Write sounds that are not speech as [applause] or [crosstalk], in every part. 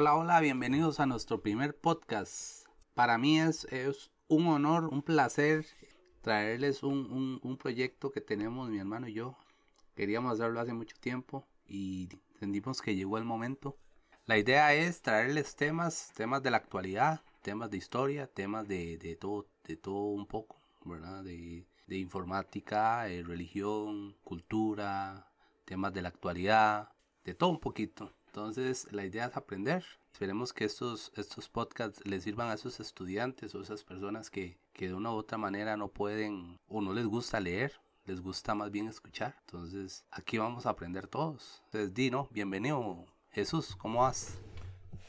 Hola, hola, bienvenidos a nuestro primer podcast. Para mí es, es un honor, un placer traerles un, un, proyecto que tenemos mi hermano y yo. Queríamos hacerlo hace mucho tiempo y entendimos que llegó el momento. La idea es traerles temas, temas de la actualidad, temas de historia, temas de, de todo, de todo un poco, ¿verdad? De, de informática, de religión, cultura, temas de la actualidad, de todo un poquito. Entonces la idea es aprender. Esperemos que estos, estos podcasts les sirvan a esos estudiantes o esas personas que, que de una u otra manera no pueden o no les gusta leer, les gusta más bien escuchar. Entonces aquí vamos a aprender todos. Entonces Dino, bienvenido Jesús, ¿cómo vas?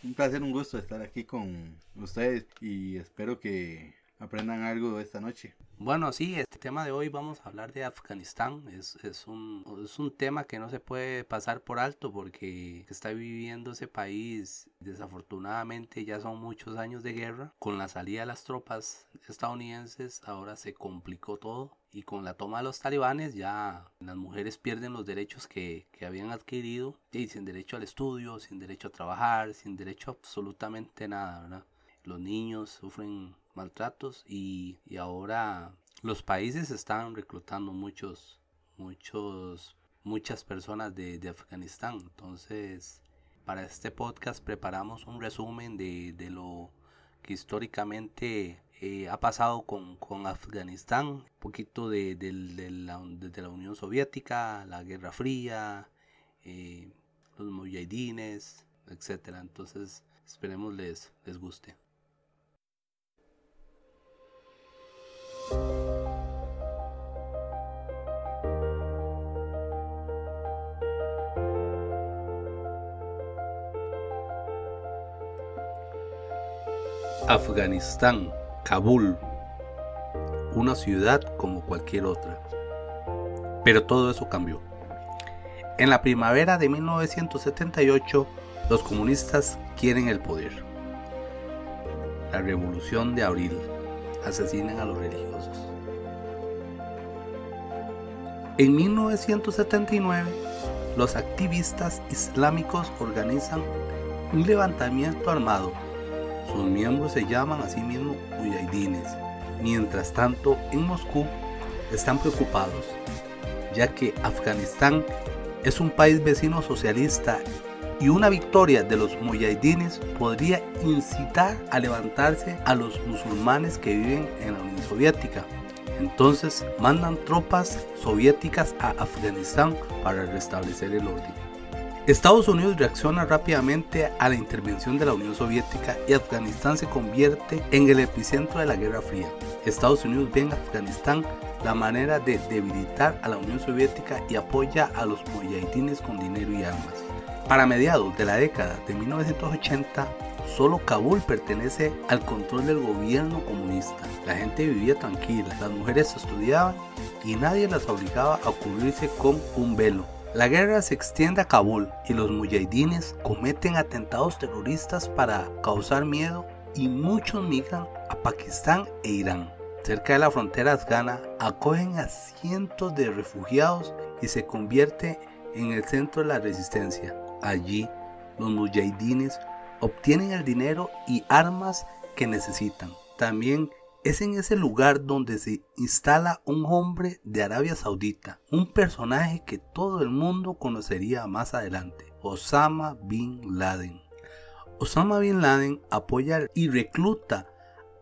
Un placer, un gusto estar aquí con ustedes y espero que aprendan algo esta noche. Bueno, sí, este tema de hoy vamos a hablar de Afganistán. Es, es, un, es un tema que no se puede pasar por alto porque está viviendo ese país. Desafortunadamente ya son muchos años de guerra. Con la salida de las tropas estadounidenses ahora se complicó todo. Y con la toma de los talibanes ya las mujeres pierden los derechos que, que habían adquirido. Y sin derecho al estudio, sin derecho a trabajar, sin derecho a absolutamente nada, ¿verdad? Los niños sufren maltratos y, ahora los países están reclutando muchos, muchos, muchas personas de, Afganistán. Entonces, para este podcast preparamos un resumen de, lo que históricamente eh, ha pasado con, Afganistán, un poquito de, la, desde la Unión Soviética, la Guerra Fría, eh, los mujahidines, etcétera. Entonces, esperemos les, les guste. Afganistán, Kabul, una ciudad como cualquier otra. Pero todo eso cambió. En la primavera de 1978, los comunistas quieren el poder. La revolución de abril. Asesinan a los religiosos. En 1979, los activistas islámicos organizan un levantamiento armado sus miembros se llaman a sí mismos mujahidines. Mientras tanto, en Moscú están preocupados, ya que Afganistán es un país vecino socialista y una victoria de los mujahidines podría incitar a levantarse a los musulmanes que viven en la Unión Soviética. Entonces mandan tropas soviéticas a Afganistán para restablecer el orden. Estados Unidos reacciona rápidamente a la intervención de la Unión Soviética y Afganistán se convierte en el epicentro de la Guerra Fría. Estados Unidos ve en Afganistán la manera de debilitar a la Unión Soviética y apoya a los mujahidines con dinero y armas. Para mediados de la década de 1980, solo Kabul pertenece al control del gobierno comunista. La gente vivía tranquila, las mujeres estudiaban y nadie las obligaba a cubrirse con un velo. La guerra se extiende a Kabul y los mujahidines cometen atentados terroristas para causar miedo y muchos migran a Pakistán e Irán. Cerca de la frontera afgana acogen a cientos de refugiados y se convierte en el centro de la resistencia. Allí los mujahidines obtienen el dinero y armas que necesitan. También es en ese lugar donde se instala un hombre de Arabia Saudita, un personaje que todo el mundo conocería más adelante, Osama Bin Laden. Osama Bin Laden apoya y recluta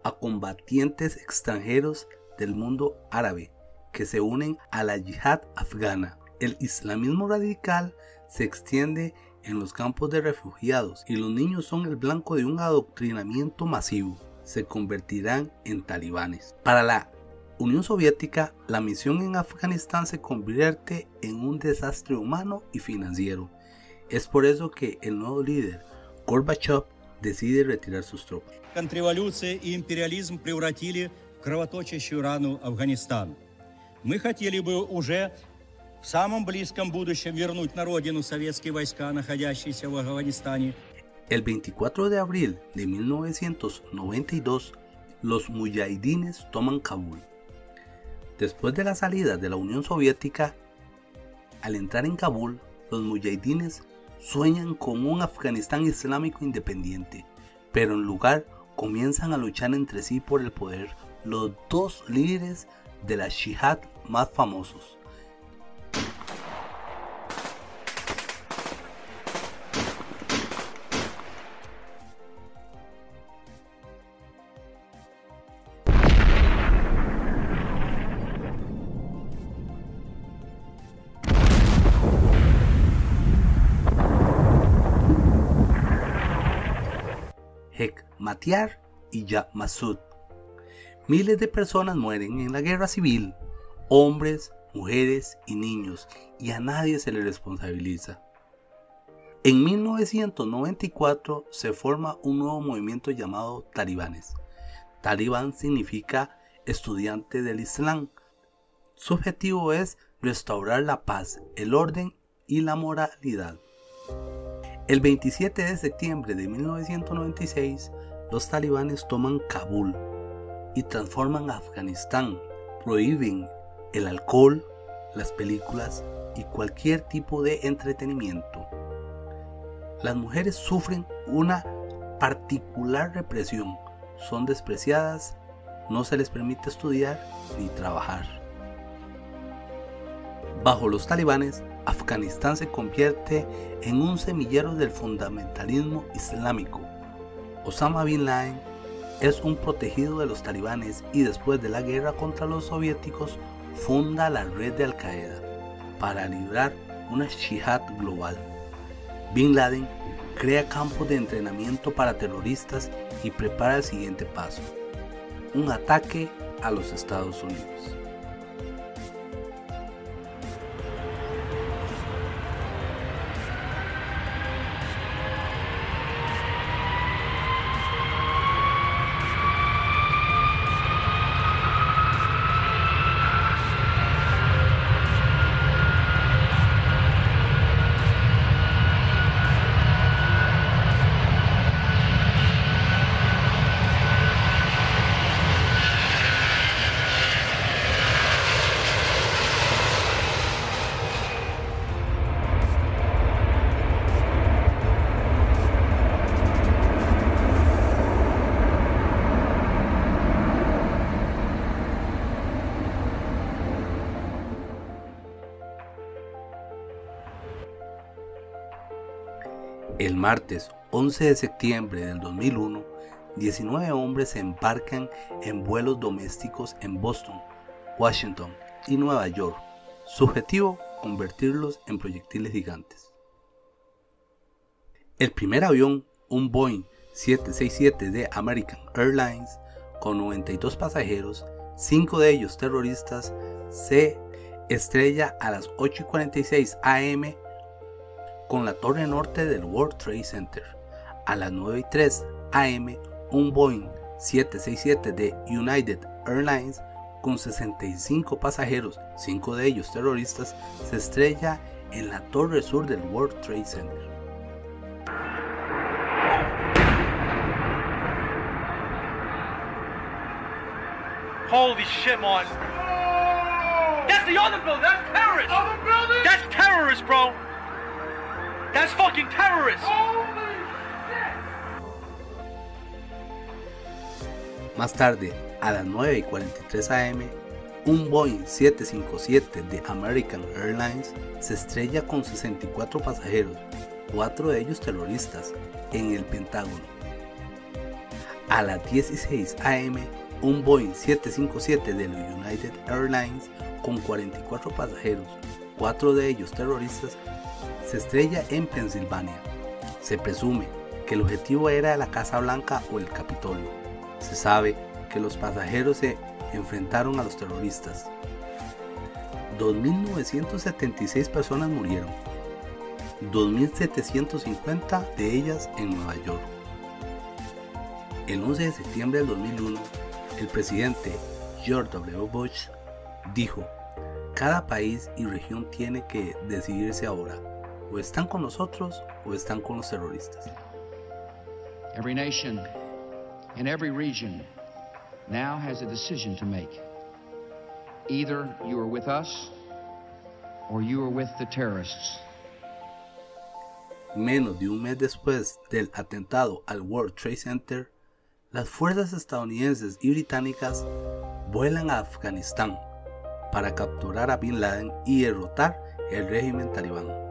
a combatientes extranjeros del mundo árabe que se unen a la yihad afgana. El islamismo radical se extiende en los campos de refugiados y los niños son el blanco de un adoctrinamiento masivo se convertirán en talibanes. Para la Unión Soviética, la misión en Afganistán se convierte en un desastre humano y financiero. Es por eso que el nuevo líder, Gorbachev, decide retirar sus tropas. Контрреволюция и империализм превратили кровоточащую рану Афганистан. Мы хотели бы уже в самом близком будущем вернуть на родину советские войска, находящиеся в Афганистане, el 24 de abril de 1992, los mujahidines toman Kabul. Después de la salida de la Unión Soviética, al entrar en Kabul, los mujahidines sueñan con un Afganistán islámico independiente, pero en lugar comienzan a luchar entre sí por el poder los dos líderes de la Shihad más famosos. Hekmatyar y Ya Masud. Miles de personas mueren en la guerra civil, hombres, mujeres y niños, y a nadie se le responsabiliza. En 1994 se forma un nuevo movimiento llamado Talibanes. Talibán significa estudiante del Islam. Su objetivo es restaurar la paz, el orden y la moralidad. El 27 de septiembre de 1996, los talibanes toman Kabul y transforman Afganistán. Prohíben el alcohol, las películas y cualquier tipo de entretenimiento. Las mujeres sufren una particular represión, son despreciadas, no se les permite estudiar ni trabajar. Bajo los talibanes, Afganistán se convierte en un semillero del fundamentalismo islámico. Osama Bin Laden es un protegido de los talibanes y después de la guerra contra los soviéticos funda la red de Al Qaeda para librar una jihad global. Bin Laden crea campos de entrenamiento para terroristas y prepara el siguiente paso, un ataque a los Estados Unidos. El martes 11 de septiembre del 2001, 19 hombres se embarcan en vuelos domésticos en Boston, Washington y Nueva York. Su objetivo, convertirlos en proyectiles gigantes. El primer avión, un Boeing 767 de American Airlines, con 92 pasajeros, 5 de ellos terroristas, se estrella a las 8.46 am con la torre norte del World Trade Center. A las 9 y 3 am, un Boeing 767 de United Airlines con 65 pasajeros, 5 de ellos terroristas, se estrella en la torre sur del World Trade Center. Holy shit, Martin. That's the other building. That's terrorists. Other building? That's terrorists, bro. That's fucking terrorists. Más tarde, a las 9 y 43 am, un Boeing 757 de American Airlines se estrella con 64 pasajeros, 4 de ellos terroristas, en el Pentágono. A las 16 am, un Boeing 757 de United Airlines con 44 pasajeros, 4 de ellos terroristas, se estrella en Pensilvania. Se presume que el objetivo era la Casa Blanca o el Capitolio. Se sabe que los pasajeros se enfrentaron a los terroristas. 2.976 personas murieron, 2.750 de ellas en Nueva York. El 11 de septiembre del 2001, el presidente George W. Bush dijo, cada país y región tiene que decidirse ahora o están con nosotros o están con los terroristas. Every nation in every region now has a decision to make. Either you are with us or you are with the terrorists. Menos de un mes después del atentado al World Trade Center, las fuerzas estadounidenses y británicas vuelan a Afganistán para capturar a Bin Laden y derrotar el régimen talibán.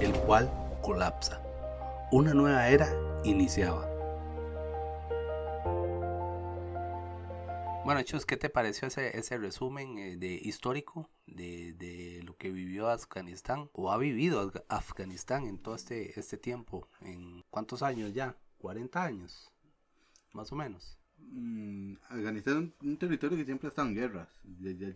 El cual colapsa. Una nueva era iniciaba. Bueno, Chus, ¿qué te pareció ese, ese resumen eh, de histórico de, de, lo que vivió Afganistán o ha vivido Afganistán en todo este, este tiempo? ¿En cuántos años ya? ¿40 años? Más o menos. Mm, Afganistán es un territorio que siempre ha estado en guerras. Ya,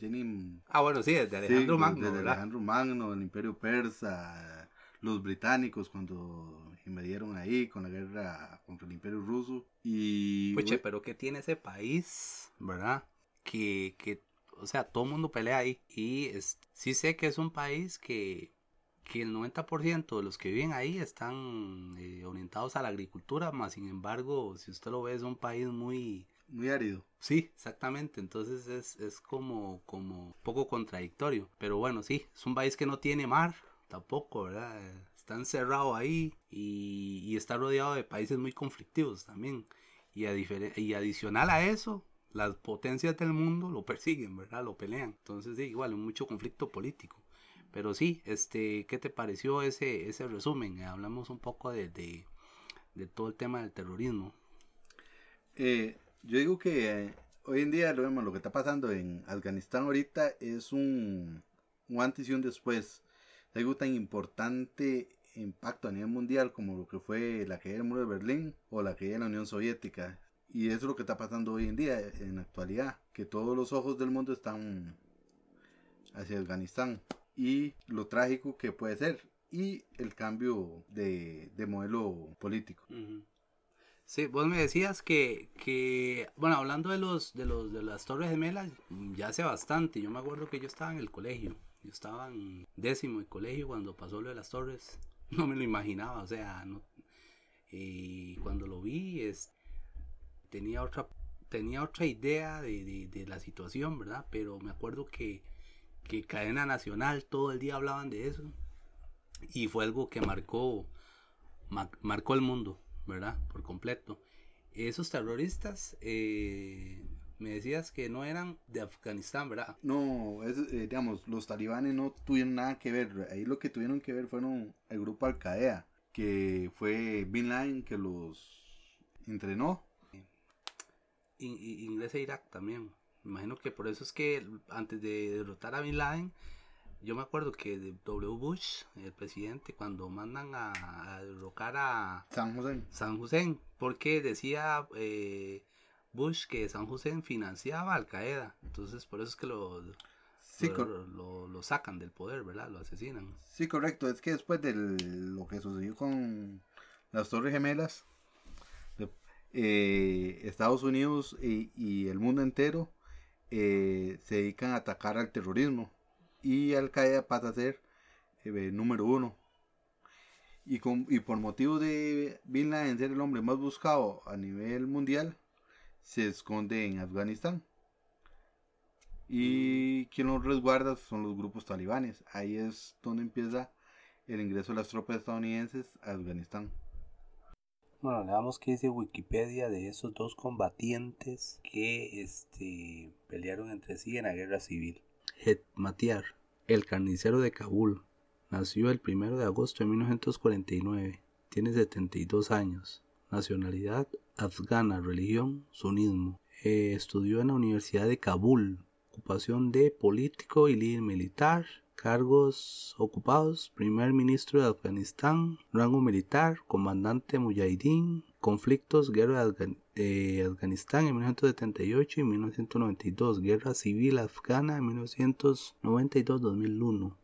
ah, bueno, sí, desde Alejandro sí, Magno. Desde ¿verdad? Alejandro Magno, el Imperio Persa, los británicos cuando invadieron ahí con la guerra contra el Imperio Ruso. Y. Puche, pero ¿qué tiene ese país, verdad? Que, que o sea, todo el mundo pelea ahí. Y es, sí sé que es un país que, que el 90% de los que viven ahí están eh, orientados a la agricultura, más sin embargo, si usted lo ve, es un país muy... Muy árido. Sí, exactamente. Entonces es, es como, como poco contradictorio. Pero bueno, sí, es un país que no tiene mar, tampoco, ¿verdad? Está encerrado ahí y, está rodeado de países muy conflictivos también. Y, a y adicional a eso, las potencias del mundo lo persiguen, ¿verdad? Lo pelean. Entonces, sí, igual, mucho conflicto político. Pero sí, este, ¿qué te pareció ese, ese resumen? Hablamos un poco de, de, todo el tema del terrorismo. Eh, yo digo que eh, hoy en día lo vemos, lo que está pasando en Afganistán ahorita es un antes y un después. Algo tan importante impacto a nivel mundial como lo que fue la caída del muro de Berlín o la caída de la Unión Soviética. Y eso es lo que está pasando hoy en día, en la actualidad, que todos los ojos del mundo están hacia Afganistán y lo trágico que puede ser y el cambio de, de modelo político. Sí, vos me decías que, que, bueno, hablando de los, de los, de las Torres Gemelas, ya hace bastante, yo me acuerdo que yo estaba en el colegio, yo estaba en décimo de colegio cuando pasó lo de las Torres, [laughs] no me lo imaginaba, o sea, no, y cuando lo vi, es, tenía otra, tenía otra idea de, de, la situación, ¿verdad? Pero me acuerdo que, que cadena nacional todo el día hablaban de eso y fue algo que marcó ma marcó el mundo verdad por completo. Esos terroristas eh, me decías que no eran de Afganistán verdad no es, eh, digamos los talibanes no tuvieron nada que ver. Ahí lo que tuvieron que ver fueron el grupo Al Qaeda que fue Bin Laden que los entrenó. In inglés e Irak también. Me imagino que por eso es que antes de derrotar a Bin Laden, yo me acuerdo que W. Bush, el presidente, cuando mandan a, a derrocar a San José, San José porque decía eh, Bush que San José financiaba Al Qaeda. Entonces, por eso es que lo, sí, lo, lo, lo, sacan del poder, ¿verdad? Lo asesinan. Sí, correcto. Es que después de lo que sucedió con las Torres Gemelas, eh, Estados Unidos y, y el mundo entero eh, se dedican a atacar al terrorismo y Al Qaeda pasa a ser eh, número uno y, con, y por motivo de Bin Laden ser el hombre más buscado a nivel mundial se esconde en Afganistán. Y quien los resguarda son los grupos talibanes. Ahí es donde empieza el ingreso de las tropas estadounidenses a Afganistán. Bueno, veamos qué dice Wikipedia de esos dos combatientes que este, pelearon entre sí en la guerra civil. Hetmatiar, el carnicero de Kabul, nació el 1 de agosto de 1949, tiene 72 años, nacionalidad afgana, religión sunismo. Eh, estudió en la Universidad de Kabul, ocupación de político y líder militar, cargos ocupados, primer ministro de Afganistán, rango militar, comandante mujahideen, conflictos, guerra de Afgan Afganistán en 1978 y 1992, guerra civil afgana en 1992-2001.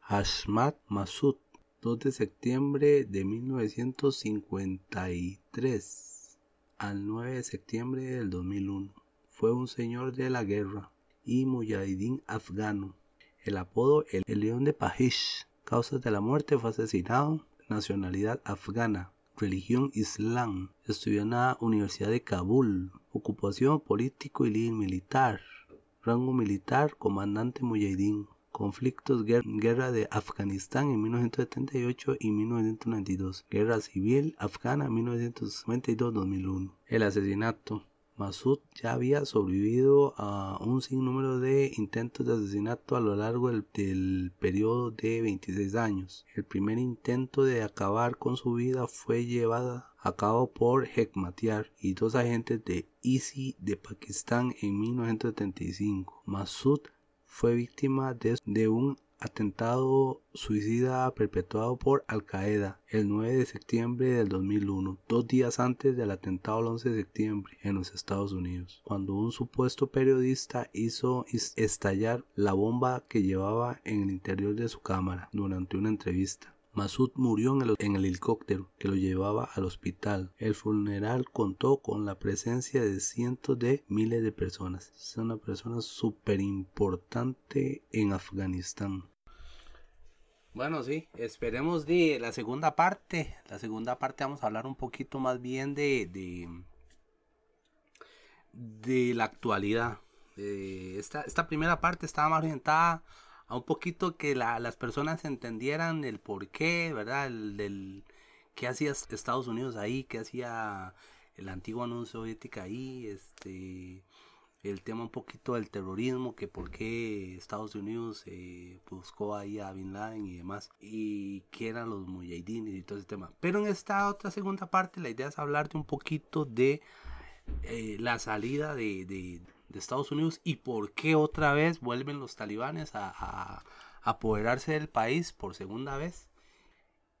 Hashmat Masud, 2 de septiembre de 1953 al 9 de septiembre del 2001. Fue un señor de la guerra y mujahideen afgano. El apodo el, el, León de Pajish. Causas de la muerte fue asesinado. Nacionalidad afgana. Religión Islam. Estudió en la Universidad de Kabul. Ocupación político y líder militar. rango militar, comandante Mujahideen. Conflictos, guerra de Afganistán en 1978 y 1992. Guerra civil afgana 1992-2001. El asesinato. Masud ya había sobrevivido a un sinnúmero de intentos de asesinato a lo largo del, del, periodo de 26 años. El primer intento de acabar con su vida fue llevado a cabo por Hekmatyar y dos agentes de ISI de Pakistán en 1975. Masud fue víctima de, un atentado suicida perpetuado por Al Qaeda el 9 de septiembre del 2001, dos días antes del atentado del 11 de septiembre en los Estados Unidos, cuando un supuesto periodista hizo estallar la bomba que llevaba en el interior de su cámara durante una entrevista. Masud murió en el, en el, helicóptero que lo llevaba al hospital. El funeral contó con la presencia de cientos de miles de personas. Es una persona súper importante en Afganistán. Bueno, sí, esperemos de la segunda parte. La segunda parte vamos a hablar un poquito más bien de, de, la actualidad. esta, esta primera parte estaba más orientada a un poquito que las personas entendieran el por qué, ¿verdad? El, del qué hacía Estados Unidos ahí, qué hacía el antiguo Unión Soviética ahí, este el tema un poquito del terrorismo, que por qué Estados Unidos eh, buscó ahí a Bin Laden y demás, y qué eran los mujahidines y todo ese tema. Pero en esta otra segunda parte la idea es hablarte un poquito de eh, la salida de, de Estados Unidos y por qué otra vez vuelven los talibanes a, apoderarse del país por segunda vez.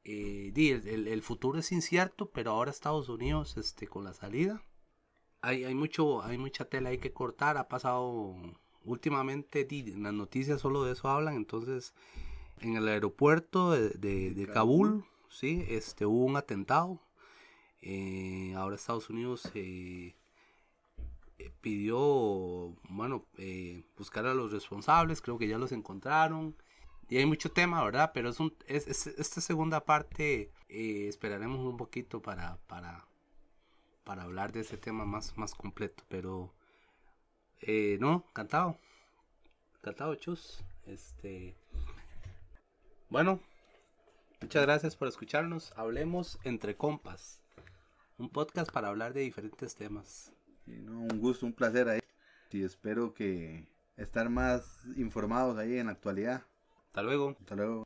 Eh, el, futuro es incierto, pero ahora Estados Unidos este, con la salida. Hay, hay, mucho, hay mucha tela ahí que cortar. Ha pasado últimamente, en las noticias solo de eso hablan. Entonces, en el aeropuerto de, Kabul, ¿sí? este, hubo un atentado. Eh, ahora Estados Unidos eh, pidió, bueno, eh, buscar a los responsables, creo que ya los encontraron. Y hay mucho tema, ¿verdad? Pero es, un, es, esta segunda parte eh, esperaremos un poquito para, para, para hablar de ese tema más, más completo. Pero, no, cantado. Cantado, chus. Este, bueno, muchas gracias por escucharnos. Hablemos entre compas. Un podcast para hablar de diferentes temas un gusto, un placer ahí. Y espero que estar más informados ahí en la actualidad. Hasta luego. Hasta luego.